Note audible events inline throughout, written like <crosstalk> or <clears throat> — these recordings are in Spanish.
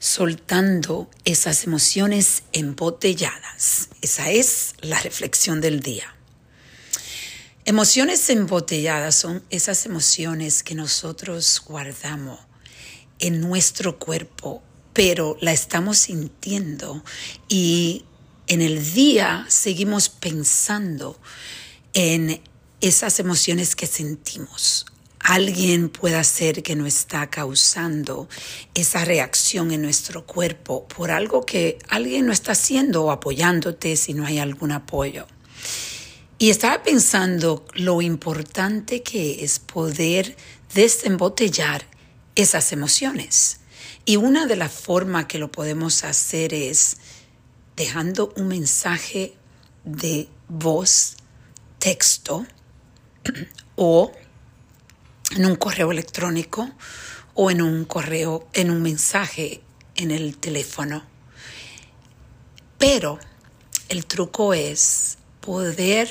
soltando esas emociones embotelladas. Esa es la reflexión del día. Emociones embotelladas son esas emociones que nosotros guardamos en nuestro cuerpo, pero la estamos sintiendo y en el día seguimos pensando en esas emociones que sentimos alguien pueda ser que no está causando esa reacción en nuestro cuerpo por algo que alguien no está haciendo o apoyándote si no hay algún apoyo. Y estaba pensando lo importante que es poder desembotellar esas emociones. Y una de las formas que lo podemos hacer es dejando un mensaje de voz, texto <clears throat> o en un correo electrónico o en un correo, en un mensaje en el teléfono. Pero el truco es poder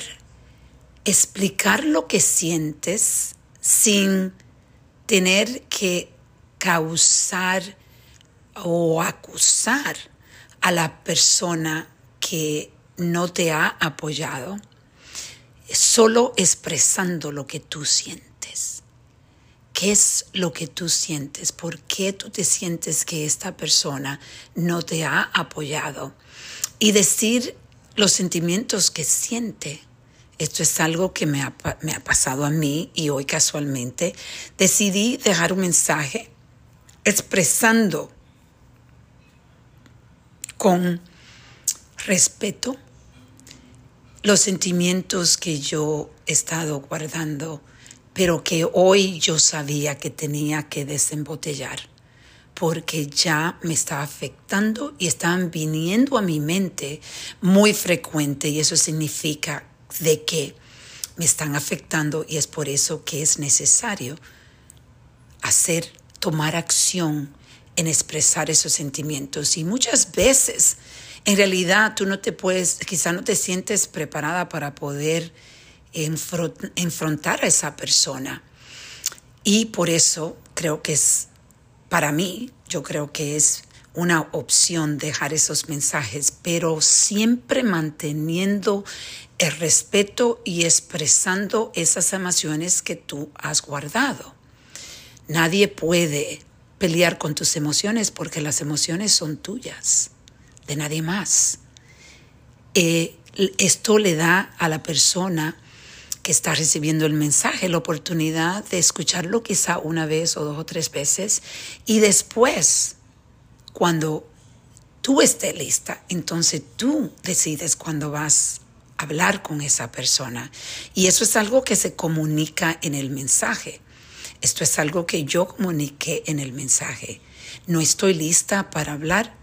explicar lo que sientes sin tener que causar o acusar a la persona que no te ha apoyado, solo expresando lo que tú sientes. ¿Qué es lo que tú sientes? ¿Por qué tú te sientes que esta persona no te ha apoyado? Y decir los sentimientos que siente. Esto es algo que me ha, pasado a mí y hoy casualmente decidí dejar un mensaje expresando con respeto los sentimientos que yo he estado guardando pero que hoy yo sabía que tenía que desembotellar porque ya me estaba afectando y estaban viniendo a mi mente muy frecuente y eso significa de que me están afectando y es por eso que es necesario hacer, tomar acción en expresar esos sentimientos. Y muchas veces en realidad tú no te puedes, quizá no te sientes preparada para poder enfrentar a esa persona. Y por eso creo que es, para mí, yo creo que es una opción dejar esos mensajes, pero siempre manteniendo el respeto y expresando esas emociones que tú has guardado. Nadie puede pelear con tus emociones porque las emociones son tuyas, de nadie más. Eh, esto le da a la persona que está recibiendo el mensaje, la oportunidad de escucharlo quizá una vez o dos o tres veces y después, cuando tú estés lista, entonces tú decides cuándo vas a hablar con esa persona. Y eso es algo que se comunica en el mensaje. Esto es algo que yo comuniqué en el mensaje. No estoy lista para hablar,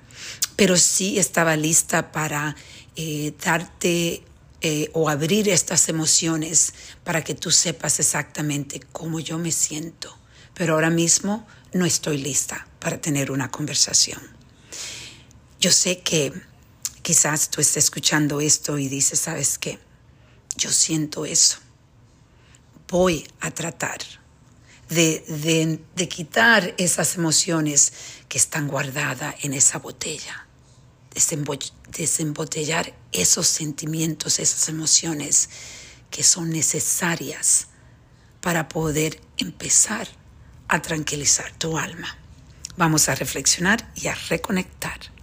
pero sí estaba lista para eh, darte eh, o abrir estas emociones para que tú sepas exactamente cómo yo me siento. Pero ahora mismo no estoy lista para tener una conversación. Yo sé que quizás tú estés escuchando esto y dices, ¿sabes qué? Yo siento eso. Voy a tratar de, de, de quitar esas emociones que están guardadas en esa botella desembotellar esos sentimientos, esas emociones que son necesarias para poder empezar a tranquilizar tu alma. Vamos a reflexionar y a reconectar.